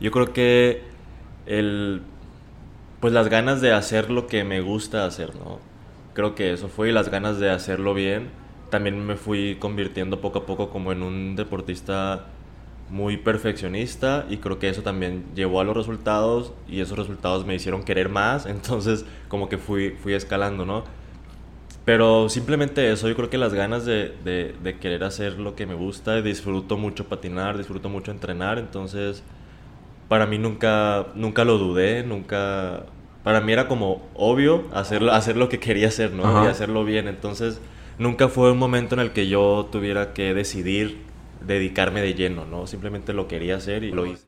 Yo creo que el, pues las ganas de hacer lo que me gusta hacer, ¿no? Creo que eso fue y las ganas de hacerlo bien. También me fui convirtiendo poco a poco como en un deportista muy perfeccionista y creo que eso también llevó a los resultados y esos resultados me hicieron querer más, entonces como que fui, fui escalando, ¿no? Pero simplemente eso, yo creo que las ganas de, de, de querer hacer lo que me gusta, disfruto mucho patinar, disfruto mucho entrenar, entonces para mí nunca, nunca lo dudé, nunca... Para mí era como obvio hacer, hacer lo que quería hacer, ¿no? Y hacerlo bien, entonces nunca fue un momento en el que yo tuviera que decidir dedicarme de lleno, ¿no? Simplemente lo quería hacer y lo hice.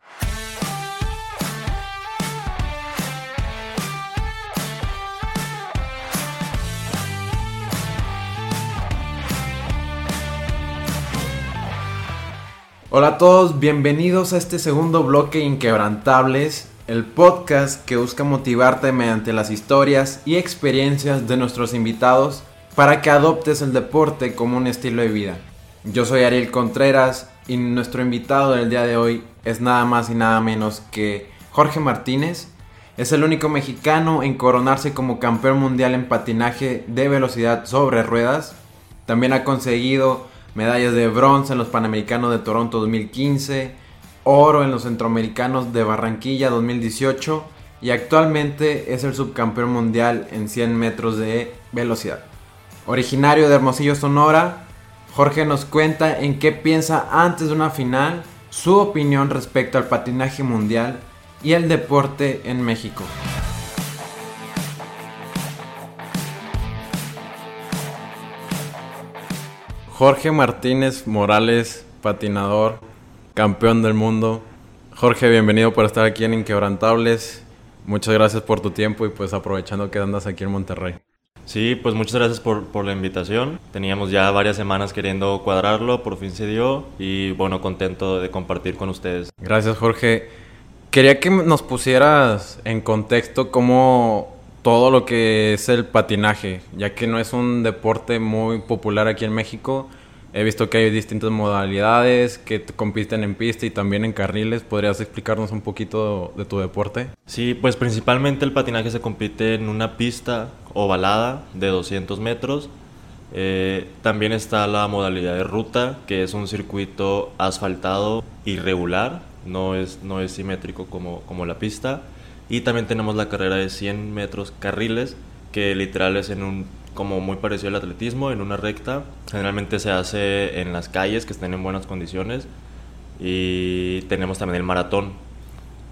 Hola a todos, bienvenidos a este segundo bloque Inquebrantables, el podcast que busca motivarte mediante las historias y experiencias de nuestros invitados para que adoptes el deporte como un estilo de vida. Yo soy Ariel Contreras y nuestro invitado del día de hoy es nada más y nada menos que Jorge Martínez. Es el único mexicano en coronarse como campeón mundial en patinaje de velocidad sobre ruedas. También ha conseguido medallas de bronce en los Panamericanos de Toronto 2015, oro en los Centroamericanos de Barranquilla 2018 y actualmente es el subcampeón mundial en 100 metros de velocidad. Originario de Hermosillo, Sonora, Jorge nos cuenta en qué piensa antes de una final, su opinión respecto al patinaje mundial y el deporte en México. Jorge Martínez Morales, patinador, campeón del mundo. Jorge, bienvenido por estar aquí en Inquebrantables. Muchas gracias por tu tiempo y pues aprovechando que andas aquí en Monterrey. Sí, pues muchas gracias por, por, la invitación. Teníamos ya varias semanas queriendo cuadrarlo, por fin se dio y bueno, contento de compartir con ustedes. Gracias Jorge. Quería que nos pusieras en contexto cómo todo lo que es el patinaje, ya que no es un deporte muy popular aquí en México. He visto que hay distintas modalidades que compiten en pista y también en carriles. ¿Podrías explicarnos un poquito de tu deporte? Sí, pues principalmente el patinaje se compite en una pista ovalada de 200 metros. Eh, también está la modalidad de ruta, que es un circuito asfaltado irregular, no es, no es simétrico como, como la pista. Y también tenemos la carrera de 100 metros carriles, que literal es en un como muy parecido al atletismo, en una recta. Generalmente se hace en las calles que estén en buenas condiciones. Y tenemos también el maratón.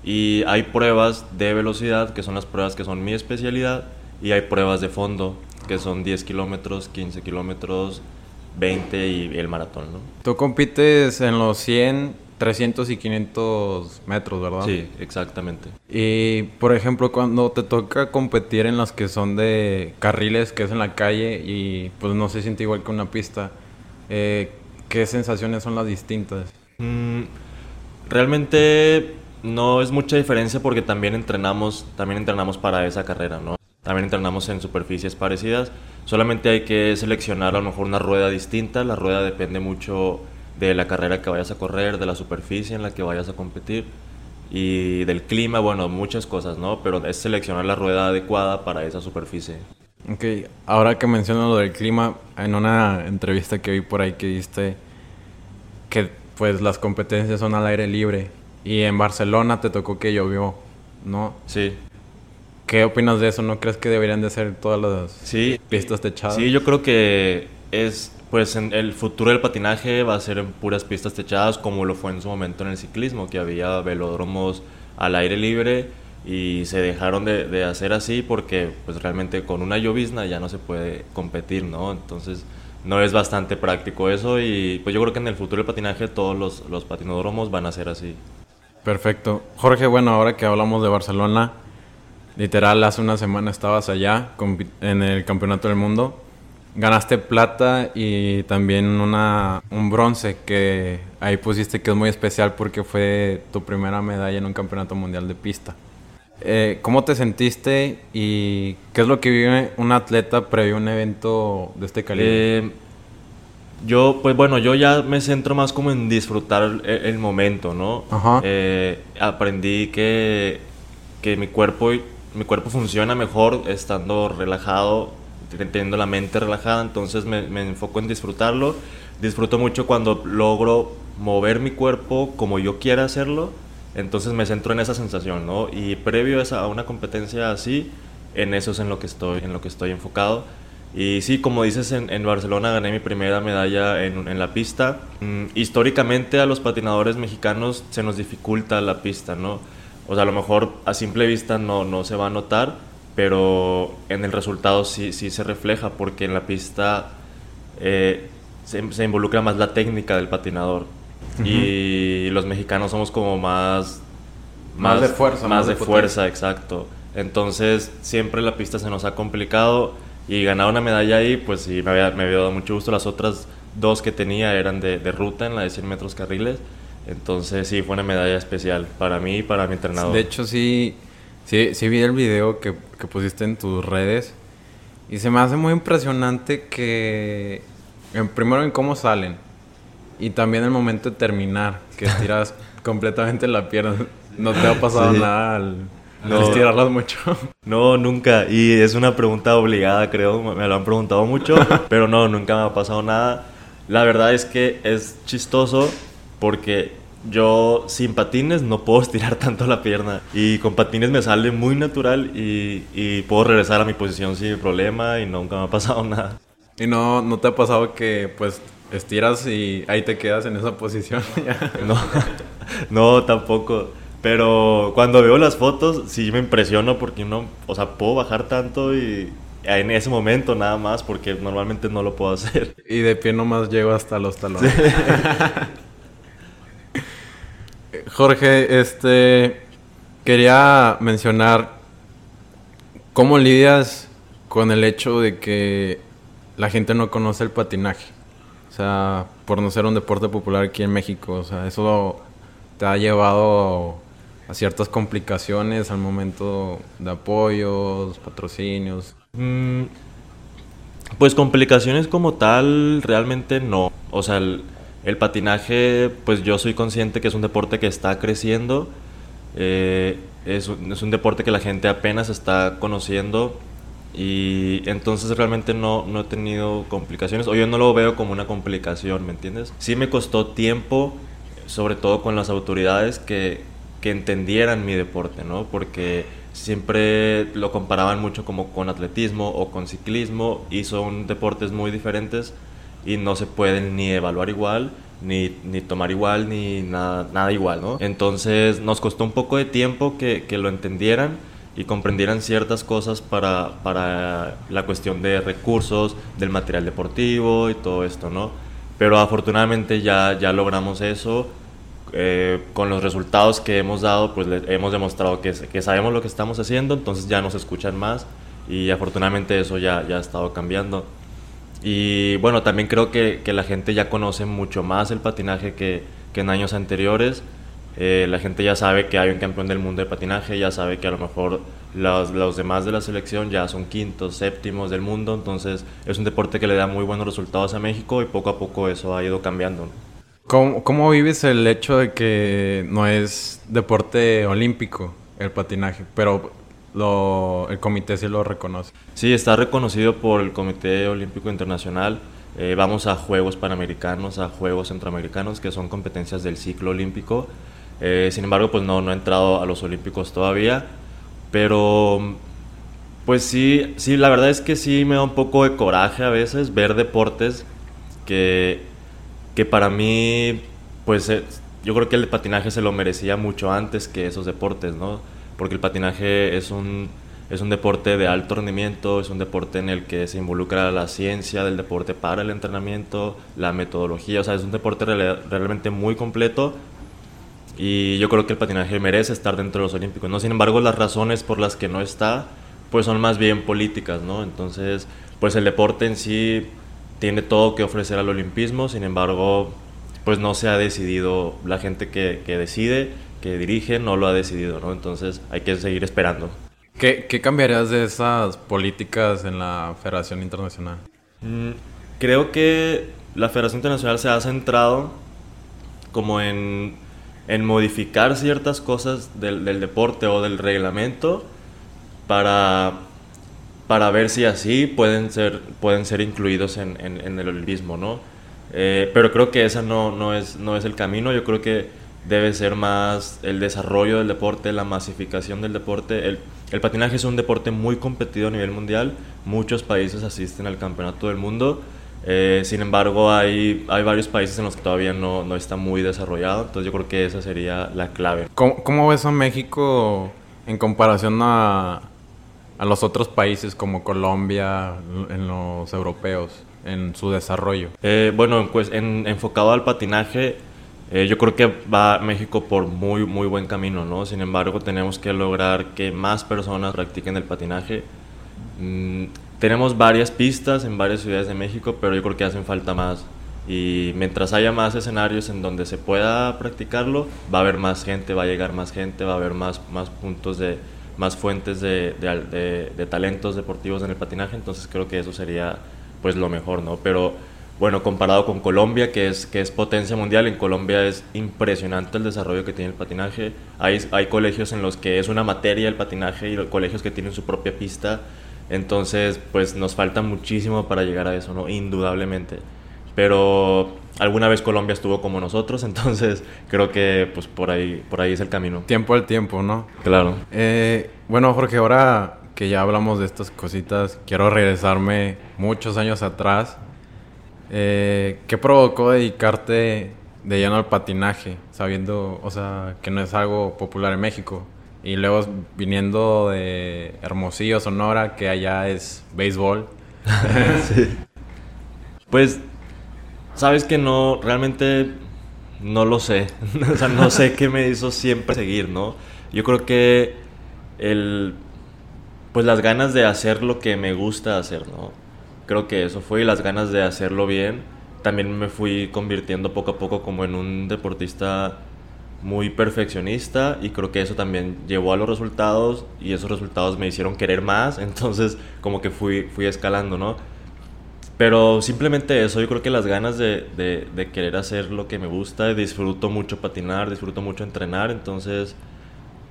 Y hay pruebas de velocidad, que son las pruebas que son mi especialidad. Y hay pruebas de fondo, que son 10 kilómetros, 15 kilómetros, 20 y el maratón. ¿no? Tú compites en los 100 300 y 500 metros, ¿verdad? Sí, exactamente. Y, por ejemplo, cuando te toca competir en las que son de carriles, que es en la calle, y pues no se siente igual que una pista, eh, ¿qué sensaciones son las distintas? Mm, realmente no es mucha diferencia porque también entrenamos, también entrenamos para esa carrera, ¿no? También entrenamos en superficies parecidas, solamente hay que seleccionar a lo mejor una rueda distinta, la rueda depende mucho de la carrera que vayas a correr, de la superficie en la que vayas a competir y del clima, bueno, muchas cosas, ¿no? Pero es seleccionar la rueda adecuada para esa superficie. Ok, ahora que mencionas lo del clima, en una entrevista que vi por ahí que diste que pues las competencias son al aire libre y en Barcelona te tocó que llovió, ¿no? Sí. ¿Qué opinas de eso? ¿No crees que deberían de ser todas las sí, pistas techadas? Sí, yo creo que es pues en el futuro del patinaje va a ser en puras pistas techadas como lo fue en su momento en el ciclismo, que había velódromos al aire libre y se dejaron de, hacer así porque pues realmente con una llovizna ya no se puede competir, ¿no? Entonces no es bastante práctico eso y pues yo creo que en el futuro del patinaje todos los, los patinódromos van a ser así. Perfecto. Jorge, bueno, ahora que hablamos de Barcelona, literal hace una semana estabas allá en el Campeonato del Mundo Ganaste plata y también una, un bronce que ahí pusiste que es muy especial porque fue tu primera medalla en un campeonato mundial de pista. Eh, ¿Cómo te sentiste y qué es lo que vive un atleta previo a un evento de este calibre? Eh, Yo, pues bueno, yo ya me centro más como en disfrutar el, el momento, ¿no? Ajá. Eh, aprendí que, que mi cuerpo, mi cuerpo funciona mejor estando relajado, teniendo la mente relajada, entonces me, me enfoco en disfrutarlo. Disfruto mucho cuando logro mover mi cuerpo como yo quiera hacerlo, entonces me centro en esa sensación, ¿no? Y previo a una competencia así, en eso es en lo que estoy, en lo que estoy enfocado. Y sí, como dices, en, en Barcelona gané mi primera medalla en, en la pista. Mm, históricamente a los patinadores mexicanos se nos dificulta la pista, ¿no? O sea, a lo mejor a simple vista no, no se va a notar, pero en el resultado sí, sí se refleja, porque en la pista eh, se, se involucra más la técnica del patinador. Y los mexicanos somos como más... Más de fuerza, Más, más de de fuerza, exacto. Entonces, siempre la pista se nos ha complicado y ganar una medalla ahí, pues sí, me había, me había dado mucho gusto. Las otras dos que tenía eran de, de ruta en la de 100 metros carriles. Entonces, sí, fue una medalla especial para mí y para mi entrenador. De hecho, sí, sí, sí vi el video que, que pusiste en tus redes. Y se me hace muy impresionante que, en, primero en cómo salen. Y también el momento de terminar, que estiras completamente la pierna. No te ha pasado Sí. nada al, al No. estirarlas mucho. No, nunca. Y es una pregunta obligada, creo. Me lo han preguntado mucho. pero no, nunca me ha pasado nada. La verdad es que es chistoso porque yo sin patines no puedo estirar tanto la pierna. Y con patines me sale muy natural y, y puedo regresar a mi posición sin problema y nunca me ha pasado nada. Y no, no te ha pasado que, pues, estiras y ahí te quedas en esa posición. No, no, tampoco. Pero cuando veo las fotos sí me impresiono porque no, o sea, puedo bajar tanto y en ese momento nada más porque normalmente no lo puedo hacer. Y de pie nomás llego hasta los talones. Jorge, este quería mencionar cómo lidias con el hecho de que la gente no conoce el patinaje. O sea, por no ser un deporte popular aquí en México. O sea, eso te ha llevado a ciertas complicaciones al momento de apoyos, patrocinios. Mm, Pues complicaciones como tal, realmente no. O sea, el, el patinaje, pues yo soy consciente que es un deporte que está creciendo. eh, es, un, deporte que la gente apenas está conociendo. Y entonces realmente no, no he tenido complicaciones. O yo no lo veo como una complicación, ¿me entiendes? Sí me costó tiempo, sobre todo con las autoridades, que, que entendieran mi deporte, ¿no? Porque siempre lo comparaban mucho como con atletismo o con ciclismo y son deportes muy diferentes y no se pueden ni evaluar igual, ni, ni tomar igual, ni nada, nada igual, ¿no? Entonces nos costó un poco de tiempo que, que lo entendieran y comprendieran ciertas cosas para, para la cuestión de recursos, del material deportivo y todo esto, ¿no? Pero afortunadamente ya, ya logramos eso. eh, con los resultados que hemos dado, pues le- hemos demostrado que, que sabemos lo que estamos haciendo, entonces ya nos escuchan más y afortunadamente eso ya, ya ha estado cambiando. Y bueno, también creo que, que la gente ya conoce mucho más el patinaje que, que en años anteriores. Eh, la gente ya sabe que hay un campeón del mundo de patinaje, ya sabe que a lo mejor los, los demás de la selección ya son quintos, séptimos del mundo, entonces es un deporte que le da muy buenos resultados a México y poco a poco eso ha ido cambiando. ¿no? ¿Cómo, cómo vives el hecho de que no es deporte olímpico el patinaje, pero lo, el comité sí lo reconoce? Sí, está reconocido por el Comité Olímpico Internacional. Eh, vamos a Juegos Panamericanos, a Juegos Centroamericanos, que son competencias del ciclo olímpico. Eh, sin embargo, pues no, no he entrado a los Olímpicos todavía. Pero, pues sí, sí, la verdad es que sí me da un poco de coraje a veces ver deportes que, que para mí, pues eh, yo creo que el patinaje se lo merecía mucho antes que esos deportes, ¿no? Porque el patinaje es un, es un deporte de alto rendimiento, es un deporte en el que se involucra la ciencia del deporte para el entrenamiento, la metodología, o sea, es un deporte real- realmente muy completo y yo creo que el patinaje merece estar dentro de los Olímpicos, ¿no? Sin embargo, las razones por las que no está, pues son más bien políticas, ¿no? Entonces, pues el deporte en sí tiene todo que ofrecer al olimpismo, sin embargo, pues no se ha decidido, la gente que, que decide, que dirige, no lo ha decidido, ¿no? Entonces hay que seguir esperando. ¿Qué, qué cambiarías de esas políticas en la Federación Internacional? Mm, Creo que la Federación Internacional se ha centrado como en, en modificar ciertas cosas del, del, deporte o del reglamento para, para ver si así pueden ser, pueden ser incluidos en, en, en el mismo, ¿no? Eh, pero creo que ese no, no, es, no es el camino, yo creo que debe ser más el desarrollo del deporte, la masificación del deporte. El, el patinaje es un deporte muy competido a nivel mundial, muchos países asisten al campeonato del mundo. Eh, sin embargo, hay, hay varios países en los que todavía no, no, está muy desarrollado, entonces yo creo que esa sería la clave. ¿Cómo, cómo ves a México en comparación a, a los otros países como Colombia, en los europeos, en su desarrollo? Eh, bueno, pues en, enfocado al patinaje, eh, yo creo que va México por muy, muy buen camino, ¿no? Sin embargo, tenemos que lograr que más personas practiquen el patinaje. Mm, tenemos varias pistas en varias ciudades de México, pero yo creo que hacen falta más. Y mientras haya más escenarios en donde se pueda practicarlo, va a haber más gente, va a llegar más gente, va a haber más, más puntos de, más fuentes de, de, de, de talentos deportivos en el patinaje. Entonces creo que eso sería pues lo mejor, ¿no? Pero bueno, comparado con Colombia, que es, que es potencia mundial, en Colombia es impresionante el desarrollo que tiene el patinaje. Hay, hay colegios en los que es una materia el patinaje y colegios que tienen su propia pista. Entonces, pues nos falta muchísimo para llegar a eso, ¿no? Indudablemente. Pero alguna vez Colombia estuvo como nosotros, entonces creo que pues por ahí, por ahí es el camino. Tiempo al tiempo, ¿no? Claro. Eh, bueno, Jorge, ahora que ya hablamos de estas cositas, quiero regresarme muchos años atrás eh, ¿Qué provocó dedicarte de lleno al patinaje, sabiendo, o sea, que no es algo popular en México? Y luego viniendo de Hermosillo, Sonora, que allá es béisbol. Pues, sabes que no, realmente no lo sé. o sea, no sé qué me hizo siempre seguir, ¿no? Yo creo que el, pues las ganas de hacer lo que me gusta hacer, ¿no? Creo que eso fue y las ganas de hacerlo bien. También me fui convirtiendo poco a poco como en un deportista muy perfeccionista y creo que eso también llevó a los resultados y esos resultados me hicieron querer más, entonces como que fui, fui escalando, ¿no? Pero simplemente eso, yo creo que las ganas de, de, de querer hacer lo que me gusta, disfruto mucho patinar, disfruto mucho entrenar, entonces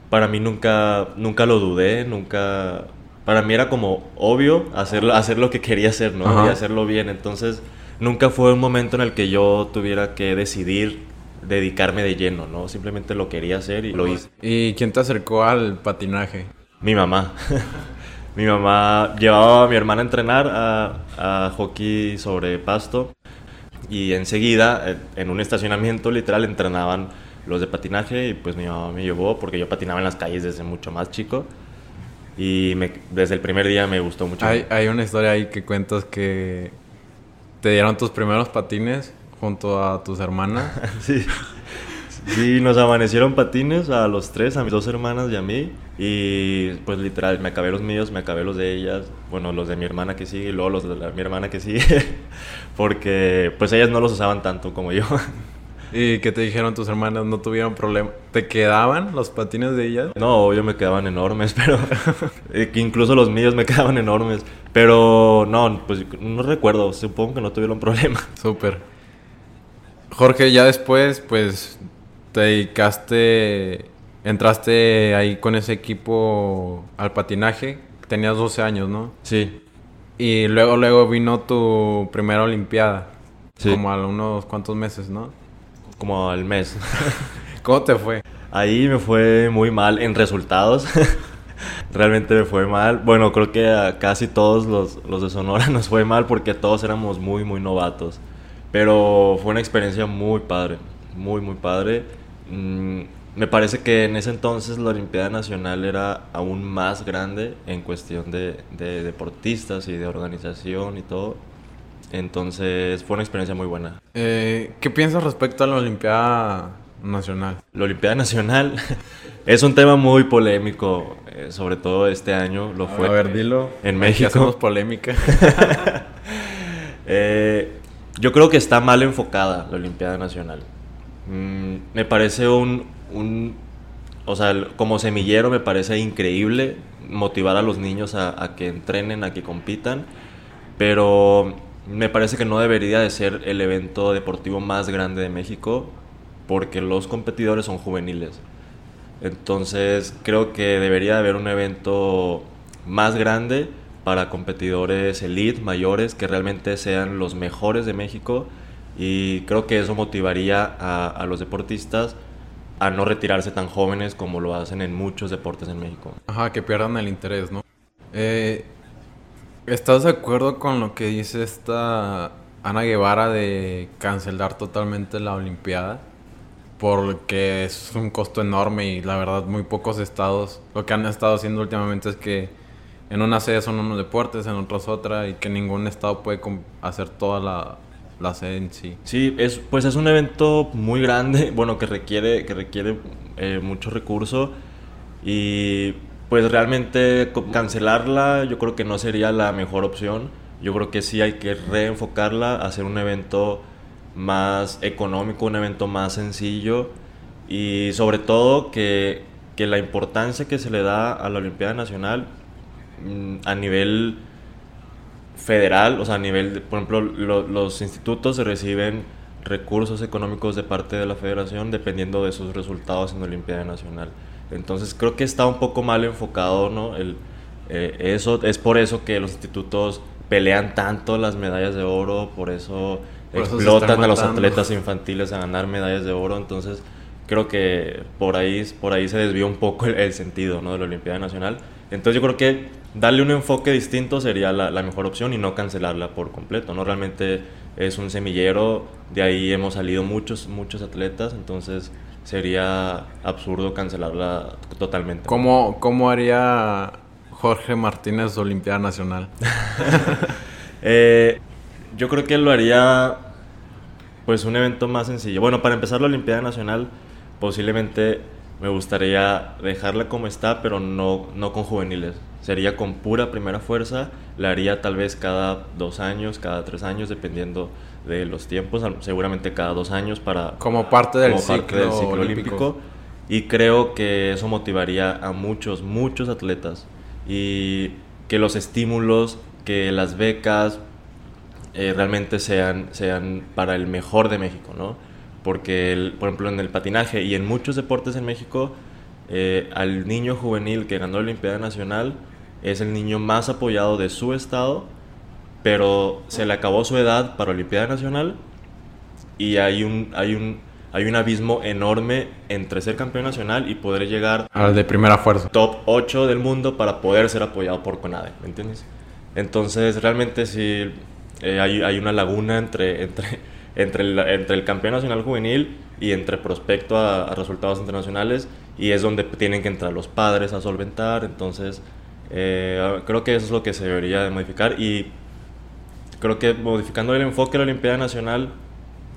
para mí nunca, nunca lo dudé, nunca, para mí era como obvio hacer, hacer lo que quería hacer, ¿no? Ajá. Y hacerlo bien. Entonces, nunca fue un momento en el que yo tuviera que decidir dedicarme de lleno, ¿no? Simplemente lo quería hacer y lo hice. ¿Y quién te acercó al patinaje? Mi mamá. mi mamá llevaba a mi hermana a entrenar a, a hockey sobre pasto y enseguida, en un estacionamiento literal, entrenaban los de patinaje y pues mi mamá me llevó porque yo patinaba en las calles desde mucho más chico. Y me, desde el primer día me gustó mucho. Hay, hay, una historia ahí que cuentas que te dieron tus primeros patines junto a tus hermanas. sí. Sí, nos amanecieron patines a los tres, a mis dos hermanas y a mí. Y pues literal, me acabé los míos, me acabé los de ellas. Bueno, los de mi hermana que sigue y luego los de la, mi hermana que sigue. Porque pues ellas no los usaban tanto como yo. ¿Y qué te dijeron tus hermanas? ¿No tuvieron problema? ¿Te quedaban los patines de ellas? No, obvio me quedaban enormes, pero incluso los míos me quedaban enormes. Pero no, pues no recuerdo, supongo que no tuvieron problema. Súper. Jorge, ya después, pues te dedicaste, entraste ahí con ese equipo al patinaje. Tenías 12 años, ¿no? Sí. Y luego, luego vino tu primera Olimpiada. Sí. Como a unos cuantos meses, ¿no? Como al mes. ¿Cómo te fue? Ahí me fue muy mal en resultados. Realmente me fue mal. Bueno, creo que a casi todos los, los, de Sonora nos fue mal porque todos éramos muy, muy novatos. Pero fue una experiencia muy padre. Muy, muy padre. Mm, me parece que en ese entonces la Olimpiada Nacional era aún más grande en cuestión de, de deportistas y de organización y todo. Entonces fue una experiencia muy buena. Eh, ¿Qué piensas respecto a la Olimpiada Nacional? La Olimpiada Nacional es un tema muy polémico, eh, sobre todo este año lo fue. A ver, dilo. En México. hacemos polémica. eh, yo creo que está mal enfocada la Olimpiada Nacional. Mm, me parece un, un, o sea, como semillero me parece increíble motivar a los niños a, a que entrenen, a que compitan, pero me parece que no debería de ser el evento deportivo más grande de México porque los competidores son juveniles. Entonces creo que debería haber un evento más grande para competidores elite, mayores, que realmente sean los mejores de México y creo que eso motivaría a, los deportistas a no retirarse tan jóvenes como lo hacen en muchos deportes en México. Ajá, que pierdan el interés, ¿no? Eh, ¿Estás de acuerdo con lo que dice esta Ana Guevara de cancelar totalmente la Olimpiada? Porque es un costo enorme y la verdad muy pocos estados lo que han estado haciendo últimamente es que en una sede son unos deportes, en otros otra y que ningún estado puede hacer toda la, la sede en sí. Sí, es, pues es un evento muy grande, bueno, que requiere, que requiere eh, mucho recurso y pues realmente cancelarla yo creo que no sería la mejor opción. Yo creo que sí hay que reenfocarla, hacer un evento más económico, un evento más sencillo y sobre todo que, que la importancia que se le da a la Olimpiada Nacional mm, a nivel federal, o sea, a nivel, por ejemplo, los institutos reciben recursos económicos de parte de la federación dependiendo de sus resultados en la Olimpiada Nacional. Entonces creo que está un poco mal enfocado, ¿no? El, eh, eso, es por eso que los institutos pelean tanto las medallas de oro, por eso explotan a los atletas infantiles a ganar medallas de oro, entonces creo que por ahí, por ahí se desvió un poco el, sentido ¿no? de la Olimpiada Nacional. Entonces yo creo que darle un enfoque distinto sería la, la, mejor opción y no cancelarla por completo, ¿no? Realmente es un semillero, de ahí hemos salido muchos, muchos atletas, entonces sería absurdo cancelarla totalmente. ¿Cómo, cómo haría Jorge Martínez Olimpiada Nacional? Eh, yo creo que lo haría pues un evento más sencillo. Bueno, para empezar la Olimpiada Nacional posiblemente me gustaría dejarla como está, pero no, no con juveniles. Sería con pura primera fuerza, la haría tal vez cada dos años, cada tres años, dependiendo de los tiempos, seguramente cada dos años para... Como parte del, ciclo, olímpico. Y creo que eso motivaría a muchos, muchos atletas. Y que los estímulos, que las becas eh, realmente sean, sean para el mejor de México, ¿no? Porque, por ejemplo, en el patinaje y en muchos deportes en México, eh, al niño juvenil que ganó la Olimpiada Nacional es el niño más apoyado de su estado pero se le acabó su edad para Olimpiada Nacional y hay un, hay un, hay un abismo enorme entre ser campeón nacional y poder llegar al de primera fuerza. Top 8 del mundo para poder ser apoyado por CONADE, ¿me entiendes? Entonces realmente sí eh, hay, hay, una laguna entre, entre, entre, el, entre el campeón nacional juvenil y entre prospecto a, a, resultados internacionales y es donde tienen que entrar los padres a solventar, entonces eh, creo que eso es lo que se debería de modificar y creo que modificando el enfoque de la Olimpiada Nacional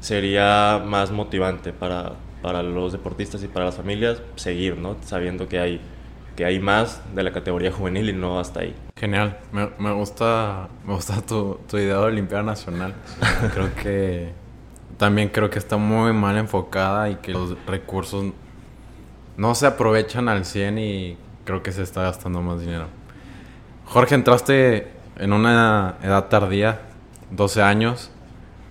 sería más motivante para, para los deportistas y para las familias seguir, ¿no? Sabiendo que hay, que hay más de la categoría juvenil y no hasta ahí. Genial, me, me gusta, me gusta tu, tu idea de Olimpiada Nacional. creo que también creo que está muy mal enfocada y que los recursos no se aprovechan al 100 y creo que se está gastando más dinero. Jorge, entraste en una edad tardía 12 años.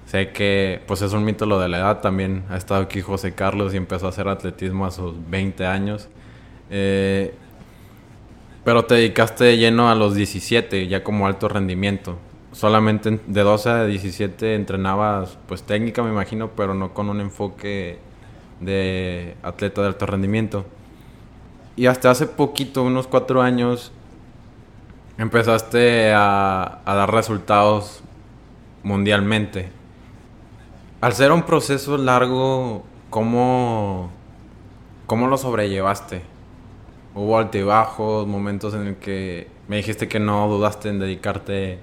Sé que pues es un mito lo de la edad. También ha estado aquí José Carlos y empezó a hacer atletismo a sus 20 años. Eh, pero te dedicaste lleno a los 17, ya como alto rendimiento. Solamente de 12 a 17 entrenabas pues técnica me imagino, pero no con un enfoque de atleta de alto rendimiento. Y hasta hace poquito, unos 4 años, empezaste a, dar resultados mundialmente. Al ser un proceso largo, ¿cómo, cómo lo sobrellevaste? Hubo altibajos, momentos en el que me dijiste que no dudaste en dedicarte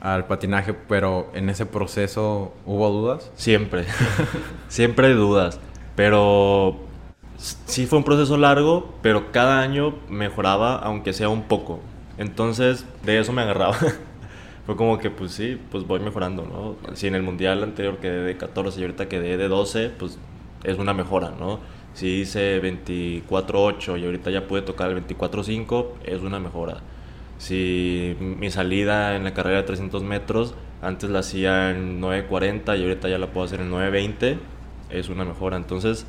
al patinaje, pero en ese proceso hubo dudas? Siempre, siempre hay dudas, pero sí fue un proceso largo, pero cada año mejoraba, aunque sea un poco. Entonces de eso me agarraba. fue como que, pues sí, pues voy mejorando, ¿no? Si en el mundial anterior quedé de 14 y ahorita quedé de 12, pues es una mejora, ¿no? Si hice 24-8 y ahorita ya pude tocar el 24-5, es una mejora. Si mi salida en la carrera de 300 metros Antes la hacía en 9.40 y ahorita ya la puedo hacer en 9.20. Es una mejora. Entonces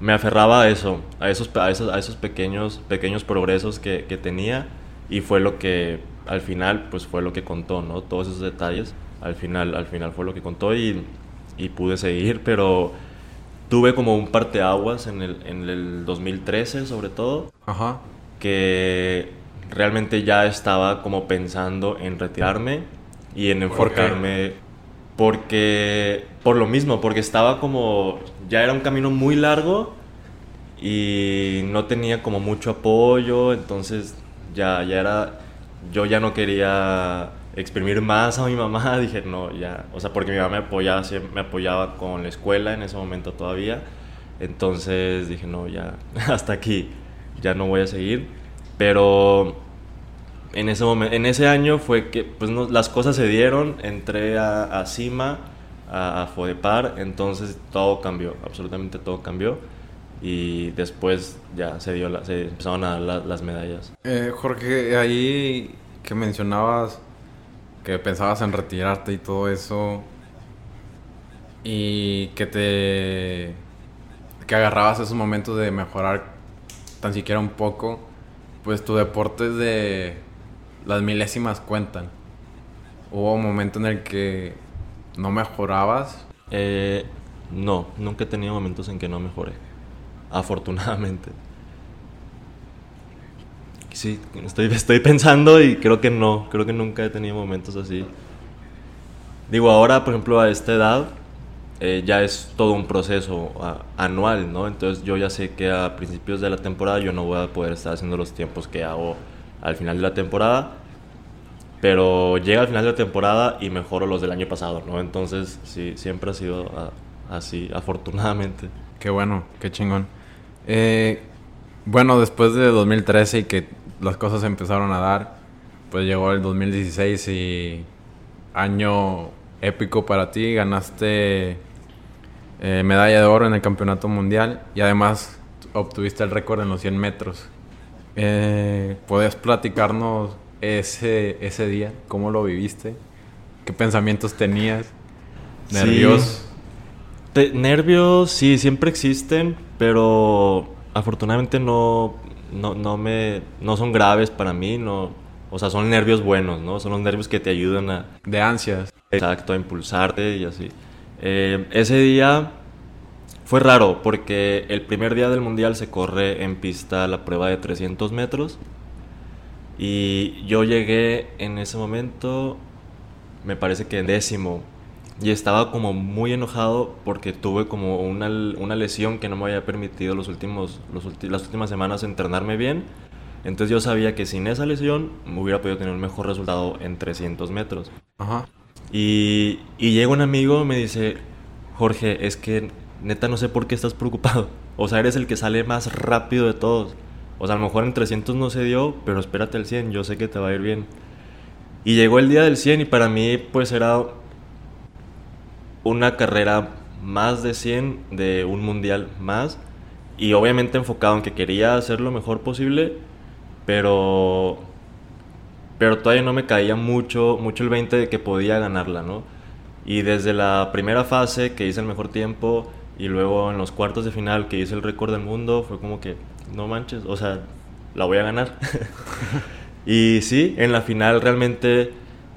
me aferraba a eso, a esos, a esos, a esos pequeños, pequeños progresos que, que tenía y fue lo que al final pues fue lo que contó, ¿no? Todos esos detalles al final, al final fue lo que contó y, y pude seguir, pero tuve como un parteaguas en el, en el 2013 sobre todo, Ajá. que realmente ya estaba como pensando en retirarme y en enfocarme porque por lo mismo, porque estaba como ya era un camino muy largo y no tenía como mucho apoyo, entonces ya ya era yo ya no quería exprimir más a mi mamá, dije, no, ya, o sea, porque mi mamá me apoyaba, me apoyaba con la escuela en ese momento todavía, entonces dije, no, ya, hasta aquí, ya no voy a seguir, pero en ese momento, en ese año fue que, pues, las cosas se dieron, entré a, a CIMA, a, a Fodepar, entonces todo cambió, absolutamente todo cambió, y después ya se dio, la, se empezaron a dar la- las medallas. Eh, Jorge, ahí que mencionabas que pensabas en retirarte y todo eso y que te que agarrabas esos momentos de mejorar tan siquiera un poco, pues tu deporte es de las milésimas cuentan. Hubo un momento en el que no mejorabas. Eh, no, nunca he tenido momentos en que no mejoré. Afortunadamente. Sí, estoy, estoy pensando y creo que no, creo que nunca he tenido momentos así. Digo, ahora, por ejemplo, a esta edad, eh, ya es todo un proceso anual, ¿no? Entonces yo ya sé que a principios de la temporada yo no voy a poder estar haciendo los tiempos que hago al final de la temporada, pero llega al final de la temporada y mejoro los del año pasado, ¿no? Entonces sí, siempre ha sido ah, así, afortunadamente. Qué bueno, qué chingón. Eh, bueno, después de 2013 y que las cosas empezaron a dar, pues llegó el 2016 y año épico para ti. Ganaste eh, medalla de oro en el campeonato mundial y además obtuviste el récord en los 100 metros. Eh, ¿Podías platicarnos ese, ese día? ¿Cómo lo viviste? ¿Qué pensamientos tenías? Sí. ¿Nervios? Te- nervios sí, siempre existen, pero afortunadamente no, no, no, me, no son graves para mí, no, o sea, son nervios buenos, ¿no? Son los nervios que te ayudan a, De ansias. exacto, a impulsarte y así. Eh, ese día fue raro porque el primer día del mundial se corre en pista la prueba de 300 metros y yo llegué en ese momento, me parece que en décimo, y estaba como muy enojado porque tuve como una, una lesión que no me había permitido los últimos, los ulti- las últimas semanas entrenarme bien. Entonces yo sabía que sin esa lesión me hubiera podido tener un mejor resultado en 300 metros. Ajá. Y, y llega un amigo y me dice, Jorge, es que neta no sé por qué estás preocupado. O sea, eres el que sale más rápido de todos. O sea, a lo mejor en 300 no se dio, pero espérate al 100, yo sé que te va a ir bien. Y llegó el día del 100 y para mí pues era una carrera más de 100, de un mundial más. Y obviamente enfocado en que quería hacer lo mejor posible, pero pero todavía no me caía mucho, mucho el 20 de que podía ganarla, ¿no? Y desde la primera fase que hice el mejor tiempo y luego en los cuartos de final que hice el récord del mundo, fue como que, no manches, o sea, la voy a ganar. y sí, en la final realmente,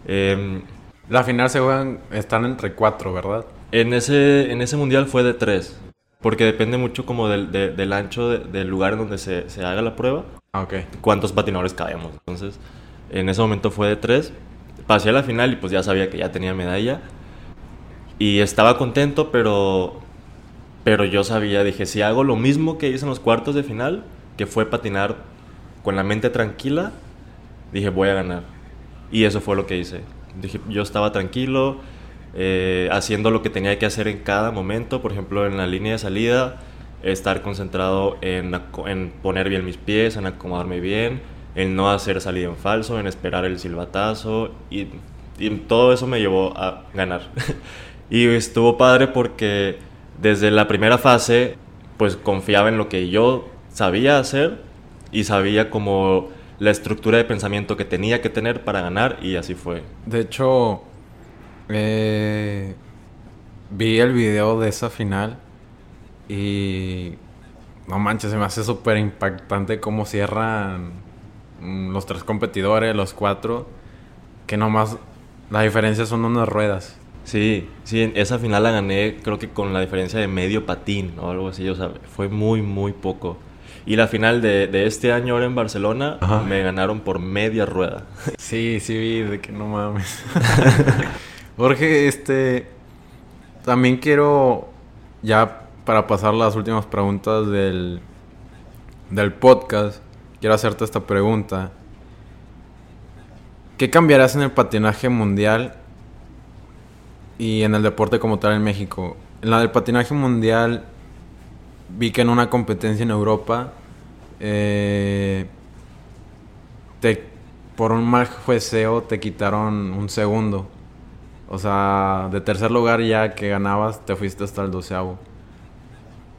em, La final se juegan, están entre cuatro, ¿verdad? en, ese, en ese mundial fue de tres, porque depende mucho como del, de- del ancho de- del lugar en donde se, se haga la prueba Ah, ok. cuántos patinadores cabemos. Entonces, en ese momento fue de tres. Pasé a la final y pues ya sabía que ya tenía medalla. Y estaba contento, pero, pero yo sabía, dije, si hago lo mismo que hice en los cuartos de final, que fue patinar con la mente tranquila, dije, voy a ganar. Y eso fue lo que hice. Dije, yo estaba tranquilo, eh, haciendo lo que tenía que hacer en cada momento, por ejemplo, en la línea de salida, estar concentrado en, en poner bien mis pies, en acomodarme bien, en no hacer salida en falso, en esperar el silbatazo, y, y todo eso me llevó a ganar. y estuvo padre porque desde la primera fase, pues confiaba en lo que yo sabía hacer y sabía como la estructura de pensamiento que tenía que tener para ganar y así fue. De hecho, Eh, vi el video de esa final y no manches, se me hace súper impactante cómo cierran los tres competidores, los cuatro, que nomás la diferencia son unas ruedas. Sí, sí, esa final la gané creo que con la diferencia de medio patín o algo así, o sea, fue muy, muy poco. Y la final de, de este año ahora en Barcelona me ganaron por media rueda. Sí, sí vi, de que no mames. Jorge, este, también quiero, ya para pasar las últimas preguntas del, del podcast, quiero hacerte esta pregunta. ¿Qué cambiarás en el patinaje mundial y en el deporte como tal en México? En la del patinaje mundial vi que en una competencia en Europa eh, te, por un mal jueceo te quitaron un segundo. O sea, de tercer lugar ya que ganabas te fuiste hasta el doceavo.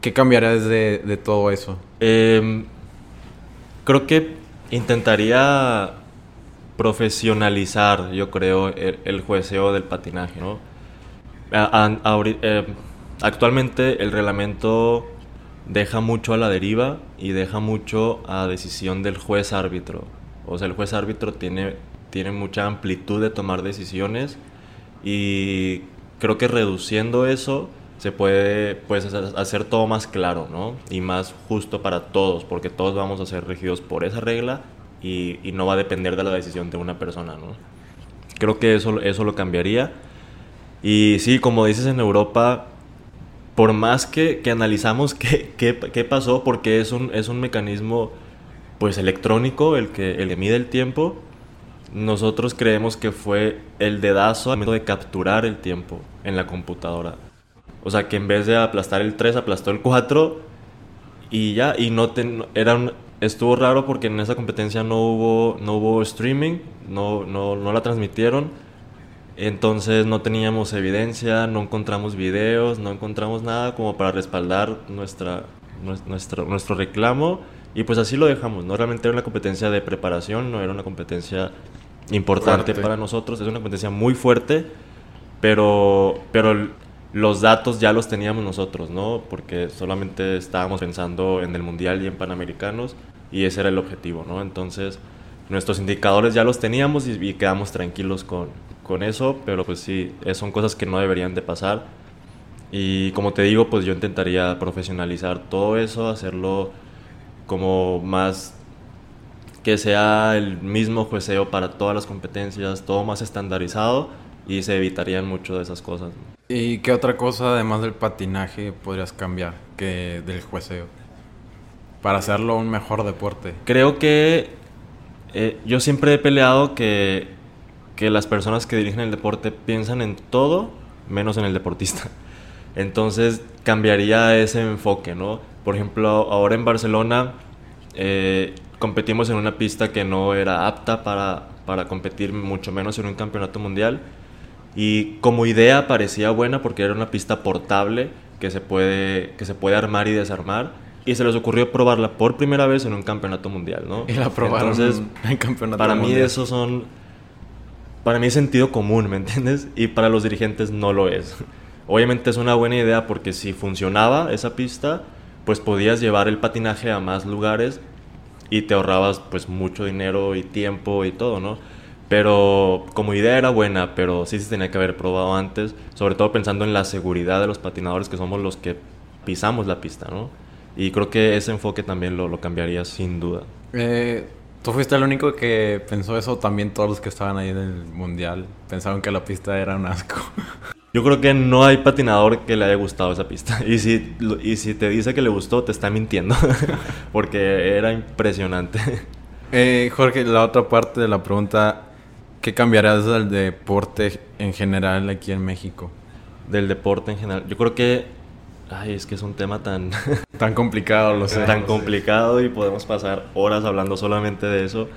¿Qué cambiarías de, todo eso? Em, creo que intentaría profesionalizar, yo creo, el, jueceo del patinaje, ¿no? Em, actualmente el reglamento deja mucho a la deriva y deja mucho a decisión del juez árbitro. O sea, el juez árbitro tiene, tiene mucha amplitud de tomar decisiones y creo que reduciendo eso se puede pues, hacer todo más claro, ¿no? Y más justo para todos, porque todos vamos a ser regidos por esa regla y, no va a depender de la decisión de una persona, ¿no? Creo que eso, eso lo cambiaría. Y sí, como dices en Europa, por más que, que analizamos qué, qué, qué, pasó, porque es un, es un mecanismo pues electrónico el que, el que mide el tiempo, nosotros creemos que fue el dedazo al momento de capturar el tiempo en la computadora. O sea, que en vez de aplastar el 3, aplastó el 4 y ya, y no era estuvo raro porque en esa competencia no hubo, no hubo streaming, no, no, no la transmitieron entonces no teníamos evidencia, no encontramos videos, no encontramos nada como para respaldar nuestra, nuestro, nuestro reclamo y pues así lo dejamos. No realmente era una competencia de preparación, no era una competencia importante para nosotros, es una competencia muy fuerte, pero, pero los datos ya los teníamos nosotros, ¿no? Porque solamente estábamos pensando en el Mundial y en Panamericanos y ese era el objetivo, ¿no? Entonces nuestros indicadores ya los teníamos y quedamos tranquilos con, con eso, pero pues sí, son cosas que no deberían de pasar. Y como te digo, pues yo intentaría profesionalizar todo eso, hacerlo como más que sea el mismo jueceo para todas las competencias, todo más estandarizado y se evitarían mucho de esas cosas. ¿Y qué otra cosa además del patinaje podrías cambiar que del jueceo? Para hacerlo un mejor deporte. Creo que eh, yo siempre he peleado que que las personas que dirigen el deporte piensan en todo menos en el deportista. Entonces cambiaría ese enfoque, ¿no? Por ejemplo, ahora en Barcelona eh, competimos en una pista que no era apta para, para competir, mucho menos en un campeonato mundial. Y como idea parecía buena porque era una pista portable que se puede, que se puede armar y desarmar. Y se les ocurrió probarla por primera vez en un campeonato mundial, ¿no? Y la probaron Entonces, en campeonato para mí eso son para mí es sentido común, ¿me entiendes? Y para los dirigentes no lo es. Obviamente es una buena idea porque si funcionaba esa pista, pues podías llevar el patinaje a más lugares y te ahorrabas pues mucho dinero y tiempo y todo, ¿no? Pero como idea era buena, pero sí se tenía que haber probado antes, sobre todo pensando en la seguridad de los patinadores que somos los que pisamos la pista, ¿no? Y creo que ese enfoque también lo, lo cambiaría sin duda. Eh, ¿Tú fuiste el único que pensó eso? También todos los que estaban ahí en el mundial pensaron que la pista era un asco. Yo creo que no hay patinador que le haya gustado esa pista. Y si, y si te dice que le gustó, te está mintiendo. Porque era impresionante. Eh, Jorge, la otra parte de la pregunta, ¿qué cambiarías del deporte en general aquí en México? Del deporte en general. Yo creo que Ay, es que es un tema tan... tan complicado, lo sé. Tan complicado y podemos pasar horas hablando solamente de eso.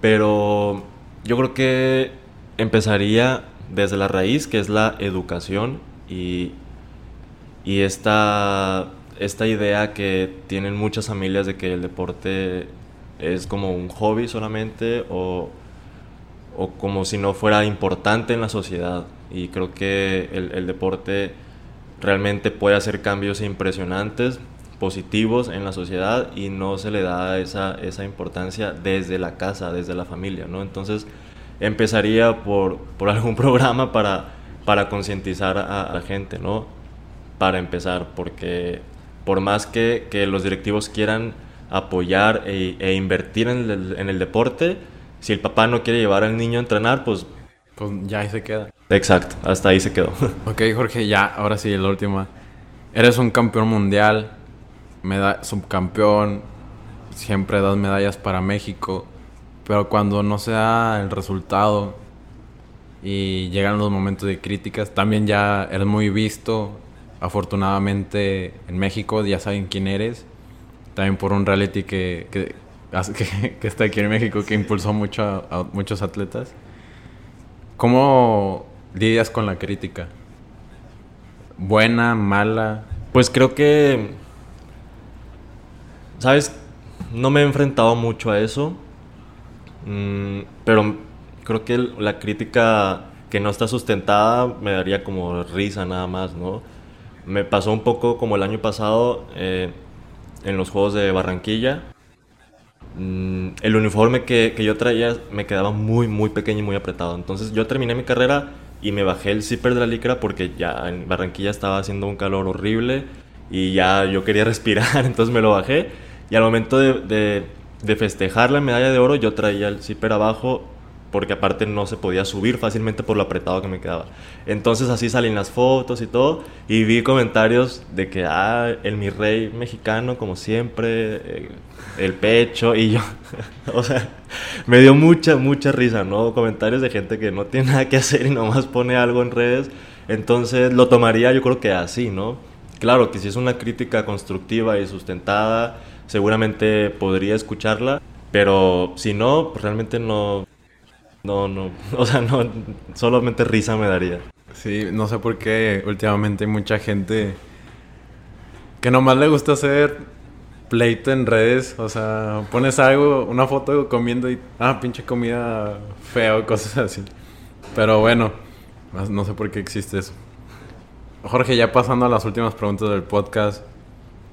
Pero yo creo que empezaría desde la raíz, que es la educación y, y esta, esta idea que tienen muchas familias de que el deporte es como un hobby solamente o, o como si no fuera importante en la sociedad. y creo que el, el deporte realmente puede hacer cambios impresionantes, positivos en la sociedad y no se le da esa, esa importancia desde la casa, desde la familia, ¿no? Entonces empezaría por, por algún programa para, para concientizar a, la gente, ¿no? Para empezar, porque por más que, que los directivos quieran apoyar e, e invertir en el, en el, deporte, si el papá no quiere llevar al niño a entrenar, pues... Pues ya ahí se queda. Exacto, hasta ahí se quedó. Ok, Jorge, ya, ahora sí, la última. Eres un campeón mundial, meda subcampeón, siempre das medallas para México, pero cuando no se da el resultado y llegan los momentos de críticas, también ya eres muy visto, afortunadamente en México, ya saben quién eres, también por un reality que, que, que, está aquí en México, que impulsó mucho a muchos atletas. ¿Cómo lidias con la crítica? ¿Buena, mala? Pues creo que, ¿sabes? No me he enfrentado mucho a eso, mm, pero creo que la crítica que no está sustentada me daría como risa nada más, ¿no? Me pasó un poco como el año pasado eh, en los Juegos de Barranquilla. Mm, el uniforme que, que, yo traía me quedaba muy, muy pequeño y muy apretado. Entonces yo terminé mi carrera y me bajé el zipper de la licra porque ya en Barranquilla estaba haciendo un calor horrible y ya yo quería respirar, entonces me lo bajé. Y al momento de, de, festejar la medalla de oro yo traía el zipper abajo porque aparte no se podía subir fácilmente por lo apretado que me quedaba. Entonces así salen las fotos y todo, y vi comentarios de que, ah, el mi rey mexicano, como siempre, eh, el pecho, y yo, o sea, me dio mucha, mucha risa, ¿no? Comentarios de gente que no tiene nada que hacer y nomás pone algo en redes, entonces lo tomaría yo creo que así, ¿no? Claro que si es una crítica constructiva y sustentada, seguramente podría escucharla, pero si no, pues realmente no, no, no, o sea, no, solamente risa me daría. Sí, no sé por qué últimamente hay mucha gente que nomás le gusta hacer pleito en redes, o sea, pones algo, una foto comiendo y, ah, pinche comida fea o cosas así. Pero bueno, no sé por qué existe eso. Jorge, ya pasando a las últimas preguntas del podcast,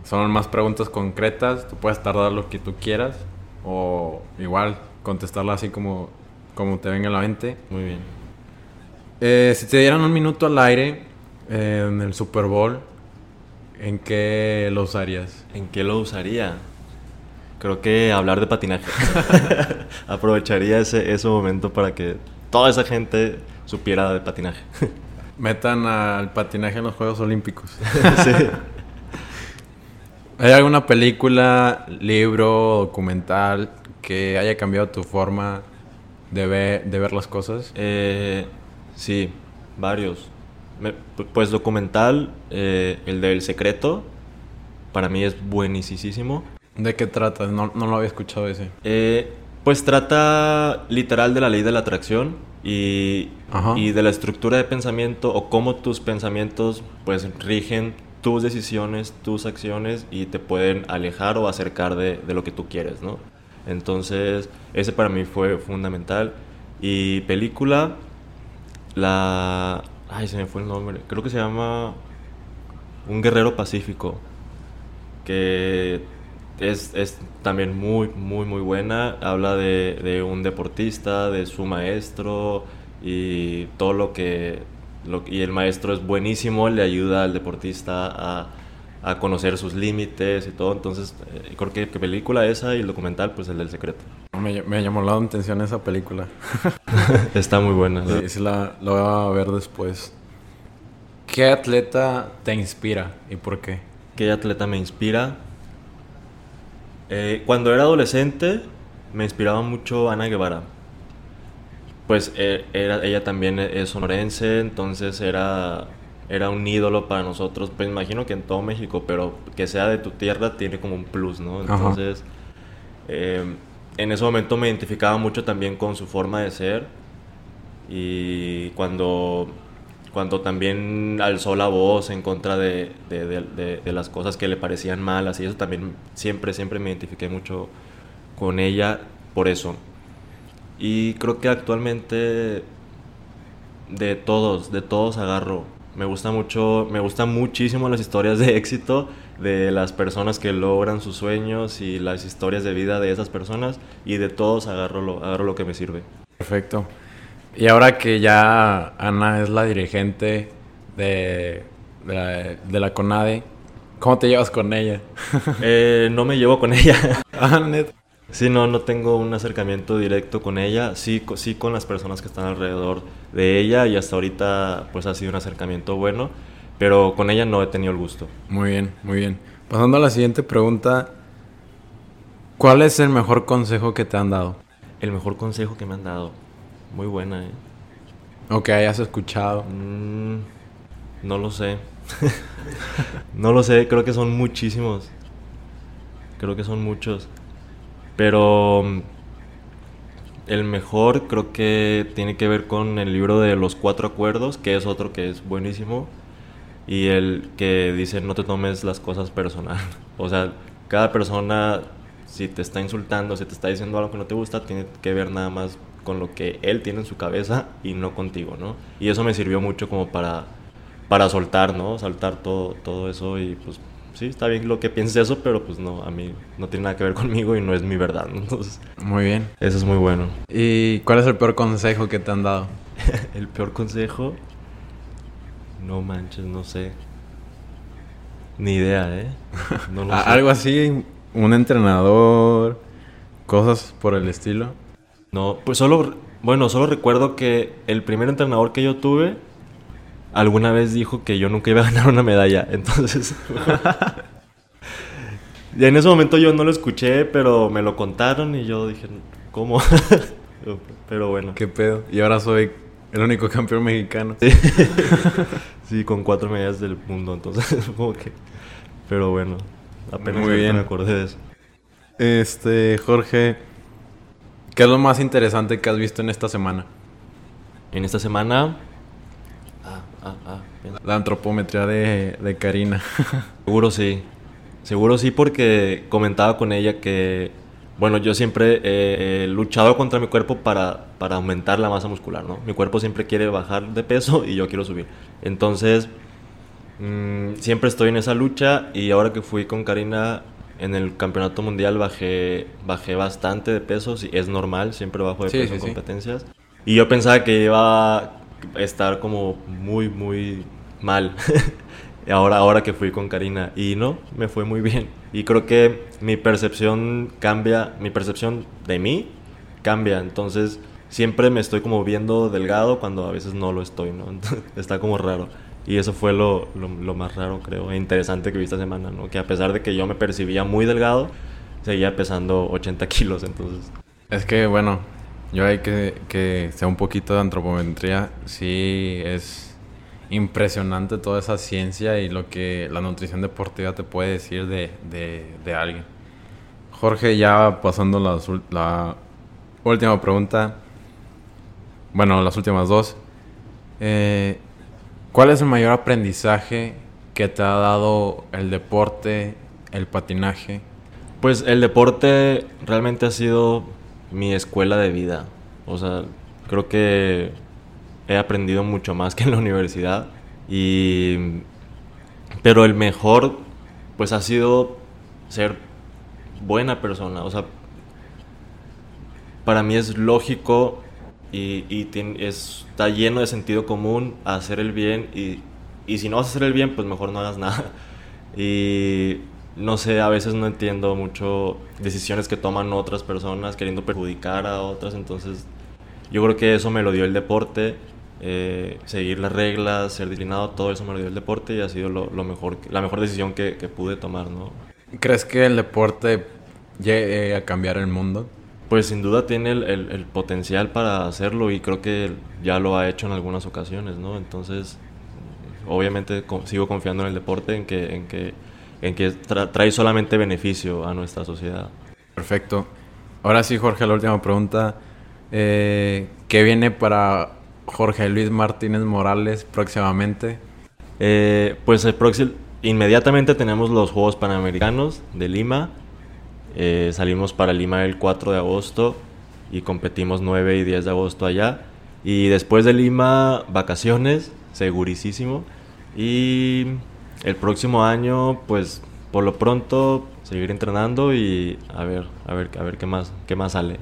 son más preguntas concretas, tú puedes tardar lo que tú quieras o igual contestarla así como como te venga a la mente. Muy bien. Eh, si te dieran un minuto al aire eh, en el Super Bowl, ¿en qué lo usarías? ¿En qué lo usaría? Creo que hablar de patinaje. Aprovecharía ese, ese momento para que toda esa gente supiera de patinaje. Metan al patinaje en los Juegos Olímpicos. sí. ¿Hay alguna película, libro, documental que haya cambiado tu forma de ver, de ver las cosas? Eh, sí, varios. Pues documental, eh, el del secreto, para mí es buenísimo. ¿De qué trata? No, no lo había escuchado ese. Eh, pues trata literal de la ley de la atracción y, y, de la estructura de pensamiento o cómo tus pensamientos pues rigen tus decisiones, tus acciones y te pueden alejar o acercar de, de lo que tú quieres, ¿no? Entonces, ese para mí fue fundamental. Y película, la... Ay, se me fue el nombre. Creo que se llama Un Guerrero Pacífico. Que es, es también muy, muy, muy buena. Habla de, de, un deportista, de su maestro y todo lo que... Lo, y el maestro es buenísimo, le ayuda al deportista a a conocer sus límites y todo. Entonces, eh, creo que, película esa y el documental, pues el del secreto. Me, me llamó la atención esa película. Está muy buena. Sí, sí la, la, voy a ver después. ¿Qué atleta te inspira y por qué? ¿Qué atleta me inspira? Eh, cuando era adolescente me inspiraba mucho Ana Guevara. Pues eh, era, ella también es sonorense, entonces era era un ídolo para nosotros. Pues imagino que en todo México, pero que sea de tu tierra tiene como un plus, ¿no? Entonces, eh, en ese momento me identificaba mucho también con su forma de ser. Y cuando, cuando también alzó la voz en contra de, de, de las cosas que le parecían malas, y eso también siempre, siempre me identifiqué mucho con ella por eso. Y creo que actualmente de todos, de todos agarro. Me gusta mucho, me gustan muchísimo las historias de éxito de las personas que logran sus sueños y las historias de vida de esas personas y de todos agarro lo, agarro lo que me sirve. Perfecto. Y ahora que ya Ana es la dirigente de, de, la, CONADE, ¿cómo te llevas con ella? Eh, no me llevo con ella. ah, net. Sí, no, no tengo un acercamiento directo con ella, sí, sí con las personas que están alrededor de ella y hasta ahorita pues ha sido un acercamiento bueno, pero con ella no he tenido el gusto. Muy bien, muy bien. Pasando a la siguiente pregunta, ¿cuál es el mejor consejo que te han dado? El mejor consejo que me han dado, muy buena, ¿eh? O que hayas escuchado. Mm, no lo sé. no lo sé, creo que son muchísimos. Creo que son muchos. Pero mm, el mejor creo que tiene que ver con el libro de los cuatro acuerdos, que es otro que es buenísimo. Y el que dice no te tomes las cosas personal. O sea, cada persona, si te está insultando, si te está diciendo algo que no te gusta, tiene que ver nada más con lo que él tiene en su cabeza y no contigo, ¿no? Y eso me sirvió mucho como para, para soltar, ¿no? Saltar todo, todo eso y pues sí, está bien lo que pienses eso, pero pues no, a mí no tiene nada que ver conmigo y no es mi verdad. Entonces, muy bien. Eso es muy bueno. ¿Y cuál es el peor consejo que te han dado? el peor consejo, no manches, no sé. Ni idea, ¿eh? No sé. Algo así, un entrenador, cosas por el estilo. No, pues solo, bueno, solo recuerdo que el primer entrenador que yo tuve alguna vez dijo que yo nunca iba a ganar una medalla. Entonces, y en ese momento yo no lo escuché, pero me lo contaron y yo dije, ¿cómo? pero bueno. ¿Qué pedo? Y ahora soy el único campeón mexicano. Sí, con cuatro medallas del mundo, entonces como que... Pero bueno, apenas Muy bien. me acordé de eso. Este, Jorge, ¿qué es lo más interesante que has visto en esta semana? En esta semana Ah, ah, la antropometría de, Karina. Seguro sí. Seguro sí porque comentaba con ella que, bueno, yo siempre he luchado contra mi cuerpo para, para aumentar la masa muscular, ¿no? Mi cuerpo siempre quiere bajar de peso y yo quiero subir. Entonces, mm, siempre estoy en esa lucha y ahora que fui con Karina en el campeonato mundial bajé, bajé bastante de peso, es normal, siempre bajo de peso en competencias. Y yo pensaba que iba estar como muy, muy mal. ahora, ahora que fui con Karina. Y no, me fue muy bien. Y creo que mi percepción cambia, mi percepción de mí cambia. Entonces siempre me estoy como viendo delgado cuando a veces no lo estoy, ¿no? está como raro. Y eso fue lo, lo, más raro, creo, e interesante que vi esta semana, ¿no? Que a pesar de que yo me percibía muy delgado, seguía pesando 80 kilos, entonces... Es que, bueno, yo hay que, que sea un poquito de antropometría. Sí, es impresionante toda esa ciencia y lo que la nutrición deportiva te puede decir de, de, alguien. Jorge, ya pasando la, la, última pregunta. Bueno, las últimas dos. Eh, ¿Cuál es el mayor aprendizaje que te ha dado el deporte, el patinaje? Pues el deporte realmente ha sido mi escuela de vida. O sea, creo que he aprendido mucho más que en la universidad. Y. Pero el mejor, pues ha sido ser buena persona. O sea, para mí es lógico y, y está lleno de sentido común hacer el bien. Y, y si no vas a hacer el bien, pues mejor no hagas nada. Y no sé, a veces no entiendo mucho decisiones que toman otras personas queriendo perjudicar a otras, entonces yo creo que eso me lo dio el deporte, eh, seguir las reglas, ser disciplinado, todo eso me lo dio el deporte y ha sido lo, mejor, la mejor decisión que, pude tomar, ¿no? ¿Crees que el deporte llegue a cambiar el mundo? Pues sin duda tiene el, potencial para hacerlo y creo que ya lo ha hecho en algunas ocasiones, ¿no? Entonces, obviamente sigo confiando en el deporte, en que, en que en que trae solamente beneficio a nuestra sociedad. Perfecto. Ahora sí, Jorge, la última pregunta. Eh, ¿Qué viene para Jorge Luis Martínez Morales próximamente? Eh, pues el próximo, inmediatamente tenemos los Juegos Panamericanos de Lima. Eh, salimos para Lima el 4 de agosto y competimos 9 y 10 de agosto allá. Y después de Lima, vacaciones, segurísimo. Y el próximo año, pues por lo pronto seguir entrenando y a ver, a ver, a ver qué más, qué más sale.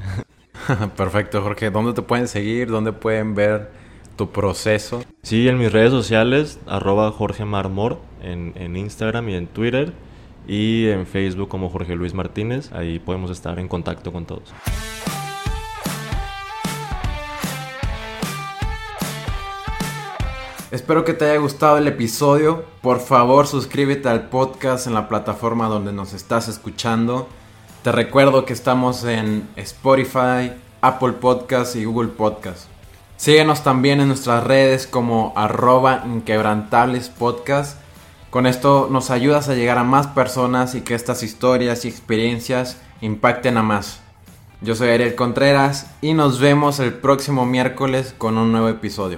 Perfecto, Jorge. ¿Dónde te pueden seguir? ¿Dónde pueden ver tu proceso? Sí, en mis redes sociales, arroba Jorge Marmor, en, en Instagram y en Twitter. Y en Facebook como Jorge Luis Martínez. Ahí podemos estar en contacto con todos. Espero que te haya gustado el episodio. Por favor, suscríbete al podcast en la plataforma donde nos estás escuchando. Te recuerdo que estamos en Spotify, Apple Podcast y Google Podcast. Síguenos también en nuestras redes como arroba inquebrantables podcast. Con esto nos ayudas a llegar a más personas y que estas historias y experiencias impacten a más. Yo soy Ariel Contreras y nos vemos el próximo miércoles con un nuevo episodio.